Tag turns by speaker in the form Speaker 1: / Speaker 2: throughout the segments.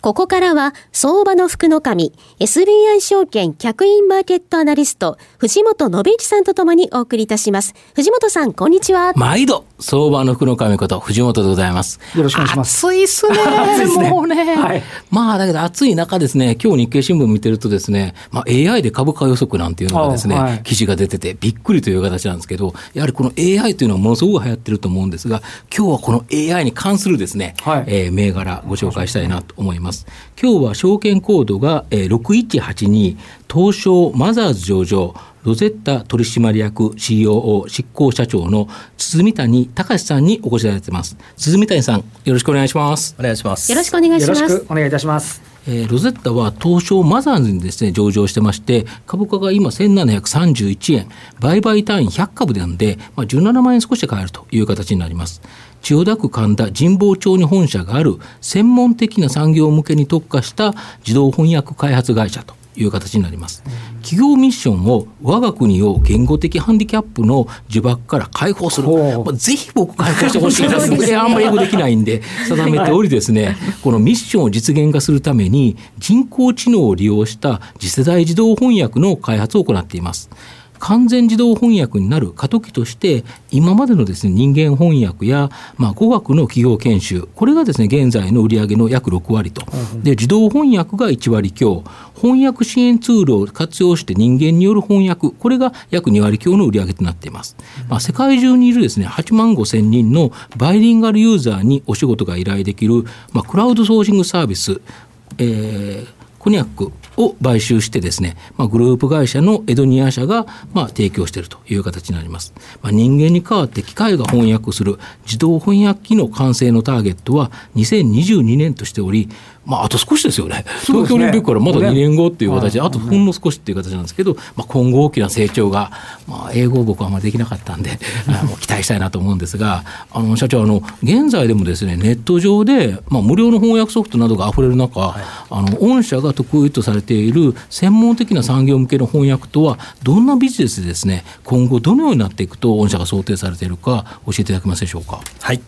Speaker 1: ここからは、相場の福の神、SBI 証券客員マーケットアナリスト、藤本信一さんとともにお送りいたします。藤本さん、こんにちは。
Speaker 2: 毎度、相場の福の神こと、藤本でございます。
Speaker 3: よろしくお願いします。
Speaker 2: 暑いっすね。すねもうね。はい、まあ、だけど暑い中ですね、今日日経新聞見てるとですね、まあ、AI で株価予測なんていうのがですね、はい、記事が出てて、びっくりという形なんですけど、やはりこの AI というのはものすごく流行ってると思うんですが、今日はこの AI に関するですね、はい、えー、銘柄ご紹介したいなと思います。今日は証券コードが6182東証マザーズ上場ロゼッタ取締役 COO 執行社長の皷谷隆志さんにお越しいただいてます。皷谷さん、よろしくお願いします。
Speaker 4: お願いします。
Speaker 1: よろしくお願いします。よろし
Speaker 3: くお願いいたします。
Speaker 2: えー、ロゼッタは東証マザーズにですね、上場してまして、株価が今1731円、売買単位100株なんで、まあ、17万円少しで買えるという形になります。千代田区神田神保町に本社がある専門的な産業向けに特化した自動翻訳開発会社という形になります。企業ミッションを我が国を言語的ハンディキャップの呪縛から解放する。まあ、ぜひ僕解放してほしいです。あんまり英語できないんで定めておりですね、このミッションを実現化するために人工知能を利用した次世代自動翻訳の開発を行っています。完全自動翻訳になる過渡期として今までのですね人間翻訳や、まあ、語学の企業研修これがですね現在の売上の約6割と、で自動翻訳が1割強。翻訳支援ツールを活用して人間による翻訳これが約2割強の売上となっています、まあ、世界中にいるですね8万5千人のバイリンガルユーザーにお仕事が依頼できる、まあ、クラウドソーシングサービス、えー、コニャックを買収してですね、まあ、グループ会社のエドニア社がまあ提供しているという形になります。まあ、人間に代わって機械が翻訳する自動翻訳機の完成のターゲットは2022年としており、まあ、あと少しですよね、東京オリンピックからまだ2年後っていう形で、あとほんの少しっていう形なんですけど、まあ、今後大きな成長が、まあ、英語僕はあんまりできなかったんで、もう期待したいなと思うんですが、あの社長あの、現在でもですねネット上で、まあ、無料の翻訳ソフトなどがあふれる中、はい、あの御社が得意とされている専門的な産業向けの翻訳とは、どんなビジネスでですね今後、どのようになっていくと、御社が想定されているか、教えていただけますでしょうか？
Speaker 4: はい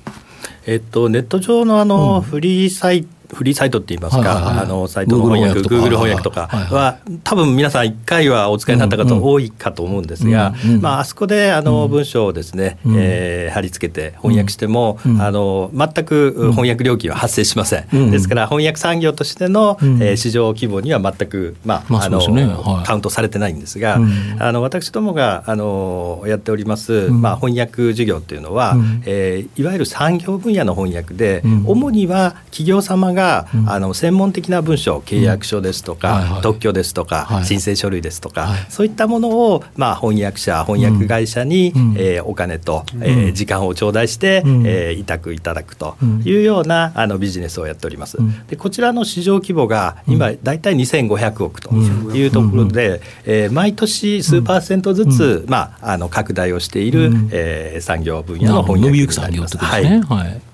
Speaker 4: えっと、ネット上のあの、フリーサイトフリーサイトって言いますか、はいはいはい、あのサイトの翻訳、Google 翻訳とかは、多分皆さん、1回はお使いになった方、多いかと思うんですが、うんうん、まあ、あそこであの文章をですね、うん、えー、貼り付けて翻訳しても、うん、あの全く翻訳料金は発生しません、うん、ですから翻訳産業としての、うん、えー、市場規模には全く、まああの、ね。はい、カウントされてないんですが、あの私どもがあのやっております、まあ、翻訳事業っていうのは、うん、えー、いわゆる産業分野の翻訳で、主には企業様が、あの専門的な文書契約書ですとか、特許ですとか、はい、申請書類ですとか、はい、そういったものを、まあ、翻訳者翻訳会社に、うん、えー、お金と、うん、えー、時間を頂戴して、うん、えー、委託いただくというようなあのビジネスをやっております。でこちらの市場規模が今大体2500億というところで、えー、毎年数パーセントずつ、まあ、あの拡大をしている、えー、産業分野の翻訳になります。はい、はい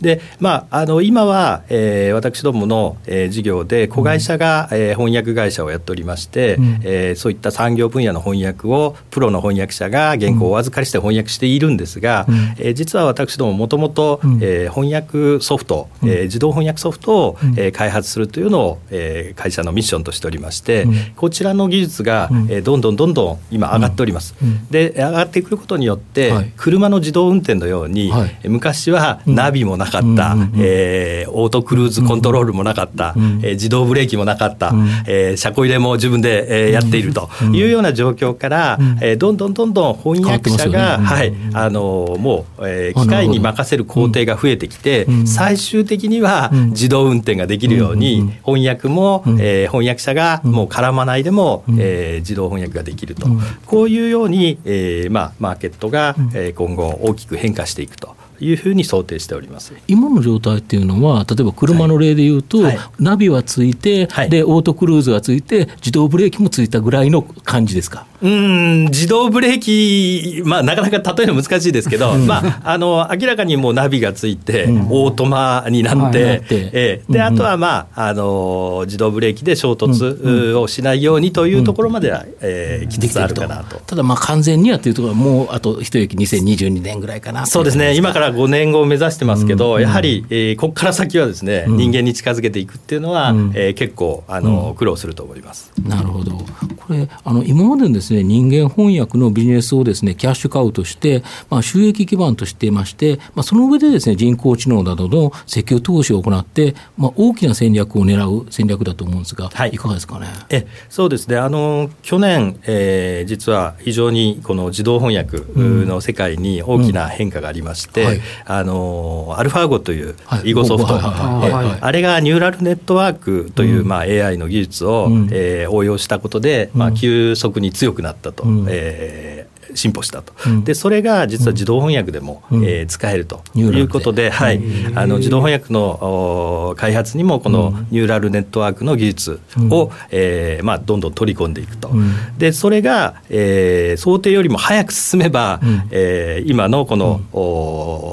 Speaker 4: で、まあ、あの今は、えー、私どもの、えー、事業で子会社が、うん、えー、翻訳会社をやっておりまして、うん、えー、そういった産業分野の翻訳をプロの翻訳者が原稿をお預かりして翻訳しているんですが、うん、えー、実は私どももともと翻訳ソフト、うん、えー、自動翻訳ソフトを、えー、開発するというのを、えー、会社のミッションとしておりまして、こちらの技術が、えー、どんどんどんどん今上がっております。で上がってくることによって、はい、車の自動運転のように、はい、昔はナビもなかった、うん、えー、オートクルーズコントロールもなかった、うん、えー、自動ブレーキもなかった、うん、えー、車庫入れも自分で、えー、やっていると。いうような状況から、うん、えー、どんどんどんどん翻訳者が、ね、はい。あのもう、えー、機械に任せる工程が増えてきて、最終的には自動運転ができるように、翻訳も、えー、翻訳者がもう絡まないでも、えー、自動翻訳ができると、こういうように、えーまあ、マーケットが、えー、今後大きく変化していくと。いうふうに想定しております。
Speaker 2: 今の状態っていうのは、例えば車の例でいうと、はい、ナビはついて、はい、でオートクルーズがついて、自動ブレーキもついたぐらいの感じですか？
Speaker 4: うん自動ブレーキ、まあ、なかなか例えるの難しいですけど、まあ、あの明らかにもうナビがついて、オートマになって、えー、であとは、まあ、あの自動ブレーキで衝突をしないようにというところまでは、えー、きつつあるかなと。
Speaker 2: ただ、まあ、完全にはというところは、もうあと一息2022年ぐらいかな。
Speaker 4: そうですね、今から5年後を目指してますけど、やはり、えー、ここから先はですね、人間に近づけていくっていうのは、うえー、結構あの、苦労すると思います。
Speaker 2: なるほど。これあの今までのですね人間翻訳のビジネスをですねキャッシュカウトして、まあ、収益基盤としていまして、まあ、その上でですね人工知能などの石油投資を行って、まあ、大きな戦略を狙う戦略だと思うんですが、はい、いかがですかね？
Speaker 4: えそうですね。あの去年、えー、実は非常にこの自動翻訳の世界に大きな変化がありまして、うん。はい、あのアルファーゴという囲碁ソフト、あれがニューラルネットワークという、まあ、AI の技術を、うん、えー、応用したことで、まあ、急速に強くなったと、うん、えー進歩したと、うん、でそれが実は自動翻訳でも、うん、えー、使えるということで、はい、あの自動翻訳の開発にもこのニューラルネットワークの技術を、うん、えー、まあ、どんどん取り込んでいくと、でそれが、えー、想定よりも早く進めば、うん、えー、今のこの、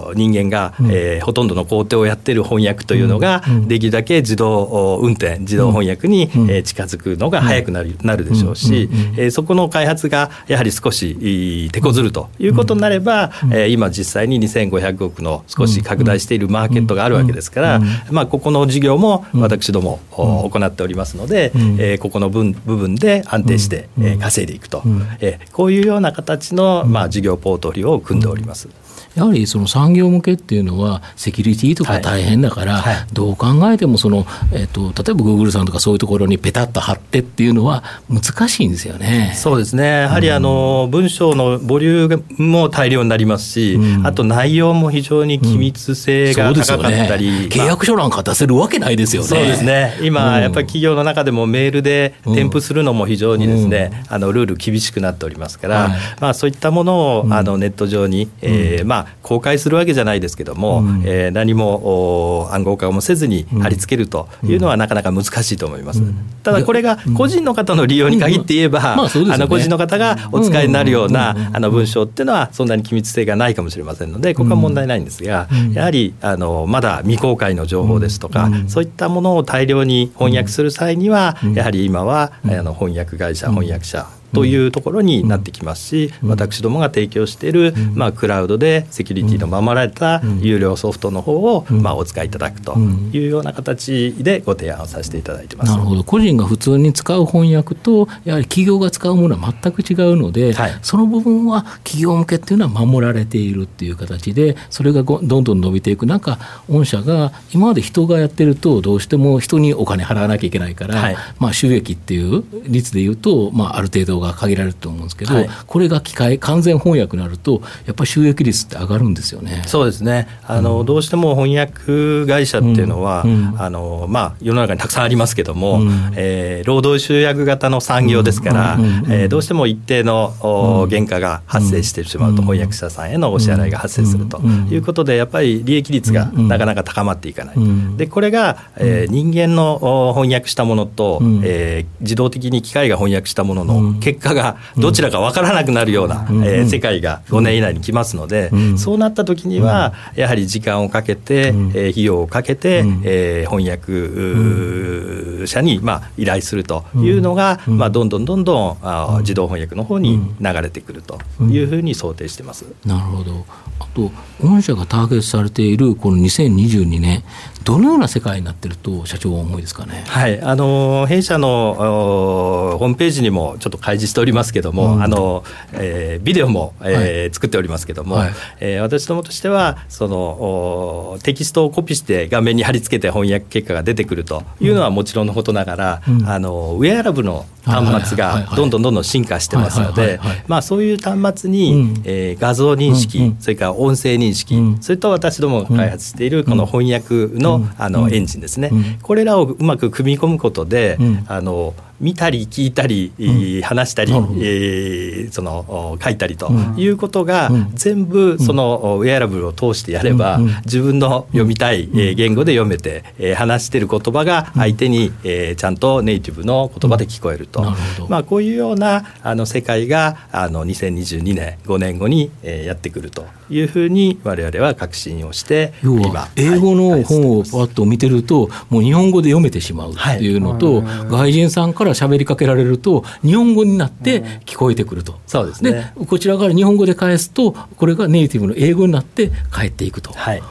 Speaker 4: うん、人間が、えー、ほとんどの工程をやってる翻訳というのが、できるだけ自動運転自動翻訳に、えー、近づくのが早くなる,、なるでしょうし、えー、そこの開発がやはり少し手こずるということになれば、うん、えー、今実際に2500億の少し拡大しているマーケットがあるわけですから、まあ、ここの事業も私ども行っておりますので、えー、ここの分部分で安定して、えー、稼いでいくと、えー、こういうような形の、まあ、事業ポートフォリオを組んでおります。
Speaker 2: やはりその産業向けっていうのはセキュリティとか大変だから、はい。はい、どう考えてもその、えーと、例えばグーグルさんとかそういうところにペタッと貼ってっていうのは難しいんですよね。
Speaker 4: そうですね。やはりあの、うん、文章のボリュームも大量になりますし、うん、あと内容も非常に機密性が高かったり、うん
Speaker 2: ね、契約書なんか出せるわけないですよね。
Speaker 4: そうですね。今、やっぱり企業の中でもメールで添付するのも非常にですね、あのルール厳しくなっておりますから、はい、まあ、そういったものを、あのネット上に、えーまあ、公開するわけじゃないですけども、うん、えー、何も暗号化もせずに貼り付けるというのはなかなか難しいと思います。ただこれが個人の方の利用に限って言えば、あの個人の方がお使いになるようなあの文章っていうのはそんなに機密性がないかもしれませんのでここは問題ないんですが、やはりあのまだ未公開の情報ですとか、そういったものを大量に翻訳する際には、やはり今はあの翻訳会社翻訳者というところになってきますし、私どもが提供している、まあ、クラウドでセキュリティの守られた有料ソフトの方を、まあ、お使いいただくというような形でご提案をさせていただいてます。
Speaker 2: なるほど。個人が普通に使う翻訳とやはり企業が使うものは全く違うので、はい、その部分は企業向けっていうのは守られているっていう形でそれがどんどん伸びていく中御社が今まで人がやってるとどうしても人にお金払わなきゃいけないから、はい、まあ、収益っていう率でいうと、まあ、ある程度が限られると思うんですけど、はい、これが機械完全翻訳になるとやっぱり収益率って上がるんですよね。
Speaker 4: そうですね。あの、うん、どうしても翻訳会社っていうのは、うん。うん、あのまあ、世の中にたくさんありますけども、うん、えー、労働集約型の産業ですから、えー、どうしても一定の原価が発生してしまうと、翻訳者さんへのお支払いが発生するということでやっぱり利益率がなかなか高まっていかない。でこれが、えー、人間の翻訳したものと、えー、自動的に機械が翻訳したものの結果がどちらか分からなくなるような、えー、世界が5年以内に来ますので、そうなった時にはやはり時間をかけて、えー、費用をかけて、えー、翻訳者に、まあ、依頼するというのが、まあ、どんどんどんどんあ自動翻訳の方に流れてくるというふうに想定してます。
Speaker 2: なるほど。あと御社がターゲットされているこの2022年どのような世界になってると社長は思いですかね？
Speaker 4: はい、あの弊社のホームページにもちょっと開示しておりますけども、うん、あの、えー、ビデオも、えー、はい、作っておりますけども、はい、えー、私どもとしてはそのテキストをコピーして画面に貼り付けて翻訳結果が出てくるというのはもちろんのことながら、うん、あのウェアラブルの端末がどんどんどんどん進化してますので、まあそういう端末に、うん、えー、画像認識、うん、それから音声認識、それと私どもが開発しているこの翻訳の,、あのエンジンですね、これらをうまく組み込むことで、あの見たり聞いたり、うん、話したり、えー、その書いたりということが、全部そのウェアラブルを通してやれば、自分の読みたい、え言語で読めて、え話してる言葉が相手に、えちゃんとネイティブの言葉で聞こえると、まあ、こういうようなあの世界があの2022年5年後に、えー、やってくるというふうに我々は確信をして
Speaker 2: 要は英語の本をパッと見てるともう日本語で読めてしまうっていうのと、はい、外人さんから喋りかけられると日本語になって聞こえてくると、
Speaker 4: そうですね。
Speaker 2: こちらから日本語で返すとこれがネイティブの英語になって返っていくと。
Speaker 4: はい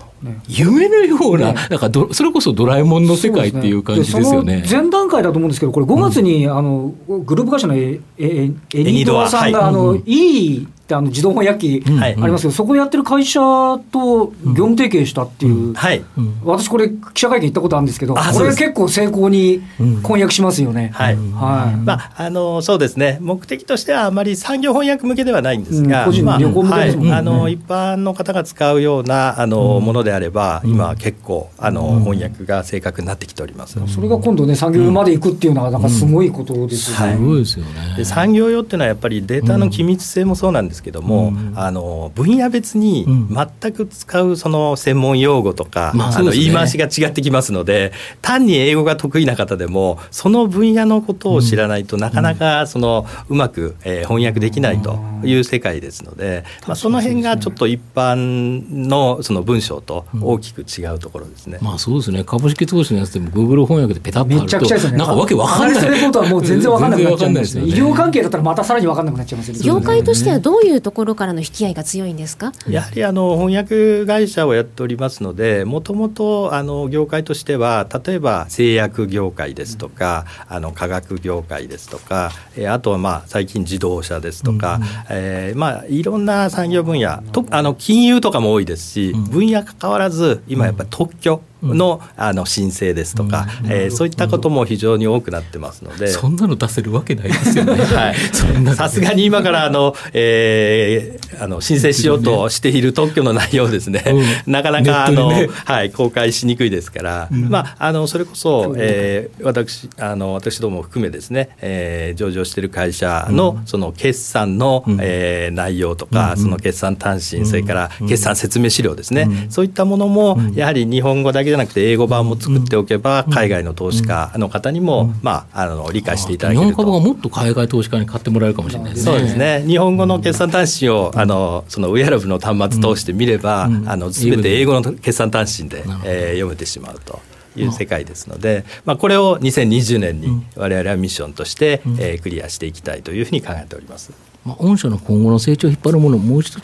Speaker 2: 夢のような、なんかそれこそドラえもんの世界っていう感じですよね。
Speaker 3: 前段階だと思うんですけど、これ、5月に、あのグループ会社のエエエニドアさんが、あのいいってあの自動翻訳機ありますけど、そこでやってる会社と業務提携したっていう、はい。私、これ、記者会見行ったことあるんですけど、これ結構成功に翻訳しますよね。
Speaker 4: はい。はい。まあ、あのそうですね、目的としてはあまり産業翻訳向けではないんですが、
Speaker 3: 個人の旅行向けですもんね。
Speaker 4: あの一般の方が使うようなあのものであれば、今、結構あの翻訳が正確になってきております。
Speaker 3: それが今度ね、産業まで行くっていうのは、なんかすごいことですよね。
Speaker 2: すごいですよね。
Speaker 4: 産業用っていうのはやっぱりデータの機密性もそうなんですけども、あの分野別に全く使うその専門用語とか、うんあの言い回しが違ってきますので単に英語が得意な方でもその分野のことを知らないと、なかなかそのうまく、えー、翻訳できないという世界ですので、まあ、その辺がちょっと一般のその文章と大きく違うところですね。
Speaker 2: まあそうですね。株式投資のやつでも Google 翻訳でペタッと
Speaker 3: めちゃくちゃですね。
Speaker 2: なんかわけわかんない。
Speaker 3: ことはもう全然わかんなくなっちゃうんですね。医療関係だったらまたさらにわかんなくなっちゃいます
Speaker 1: 業界としてはどういうところからの引き合いが強いんですか？
Speaker 4: やはりあの翻訳会社をやっておりますのでもともとあの業界としては例えば製薬業界ですとか、あの化学業界ですとか、えあとはまあ最近自動車ですとか、うん、えー、まあ、いろんな産業分野とあの金融とかも多いですし、分野関わらず今やっぱり特許の,、あの申請ですとか、うん、えー、そういったことも非常に多くなってますので。
Speaker 2: そんなの出せるわけないですよね。
Speaker 4: さすがに今からあの、えー、あの申請しようとしている特許の内容ですね、うん、なかなかあの、ね、はい、公開しにくいですから、うん、まあ、あのそれこそ、えー、私あの私ども含めですね、えー、上場している会社のその決算の、うん、えー、内容とか、その決算単身、それから決算説明資料ですね、そういったものもやはり日本語だけじゃなくて英語版も作っておけば、海外の投資家の方にも、まあ、あの理解していただけると。
Speaker 2: 日本株がもっと海外投資家に買ってもらえるかもしれないです
Speaker 4: ね。そうですね。日本語の決算単身をあのそのウェアラブの端末通して見れば、あの全て英語の決算単身で、えー、読めてしまうと。いう世界ですので、まあ、これを2020年に我々はミッションとして、えー、クリアしていきたいというふうに考えております。
Speaker 2: まあ、御社の今後の成長を引っ張るものもう一度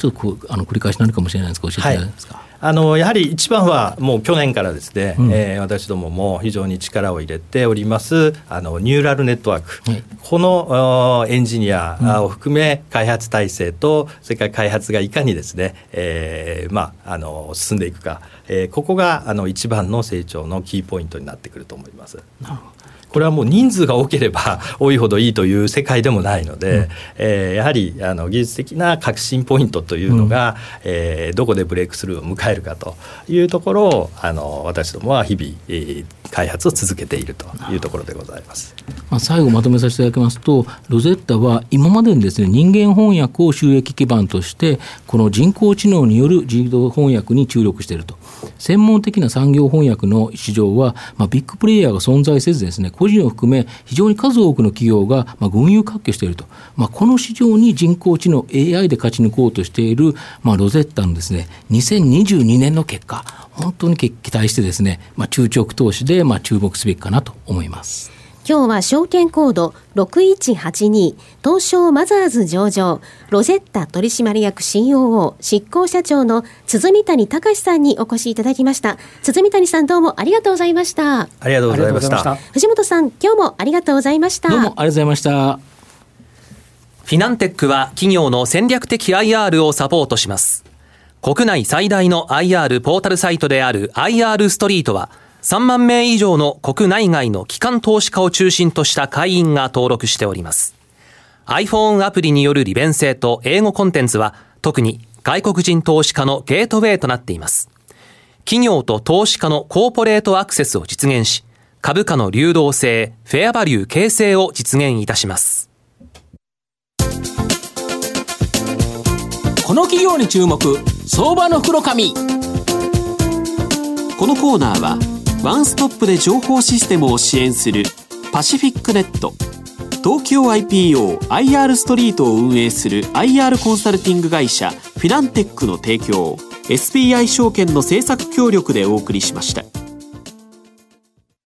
Speaker 2: あの繰り返しになるかもしれないですが教えていただけますか？はい
Speaker 4: あのやはり一番はもう去年からですね、うん、えー、私どもも非常に力を入れておりますあのニューラルネットワーク、はい、このエンジニアを含め開発体制とそれから開発がいかにですね、えー、まああの進んでいくか、えー、ここがあの一番の成長のキーポイントになってくると思います。なるほどこれはもう人数が多ければ 多いほどいいという世界でもないので、うん、えー、やはりあの技術的な革新ポイントというのが、うん、えー、どこでブレイクスルーを迎えるかというところをあの私どもは日々、えー、開発を続けているというところでございます。
Speaker 2: まあ、最後まとめさせていただきますとロゼッタは今までにですね人間翻訳を収益基盤としてこの人工知能による自動翻訳に注力していると。専門的な産業翻訳の市場は、まあ、ビッグプレイヤーが存在せずですね個人を含め非常に数多くの企業が、まあ、群雄割拠していると、まあ、この市場に人工知能 AI で勝ち抜こうとしている、まあ、ロゼッタのですね2022年の結果。本当に期待してですね、まあ、中長期投資で、まあ、注目すべきかなと思います。
Speaker 1: 今日は証券コード6182東証マザーズ上場ロゼッタ取締役 COO 執行社長の皷谷隆志さんにお越しいただきました。皷谷さんどうもありがとうございました。
Speaker 4: ありがとうございました。
Speaker 1: 藤本さん今日もありがとうございました。
Speaker 2: どうもありがとうございました。
Speaker 5: フィナンテックは企業の戦略的 IR をサポートします国内最大の IR ポータルサイトである IR ストリートは3万名以上の国内外の機関投資家を中心とした会員が登録しております。iPhone アプリによる利便性と英語コンテンツは特に外国人投資家のゲートウェイとなっています。企業と投資家のコーポレートアクセスを実現し、株価の流動性、フェアバリュー形成を実現いたします。
Speaker 2: この企業に注目、相場の袋紙。こ
Speaker 5: のコーナーは、ワンストップで情報システムを支援するパシフィックネット東京 IPOIR ストリートを運営する IR コンサルティング会社フィナンテックの提供 SBI 証券の政策協力でお送りしました。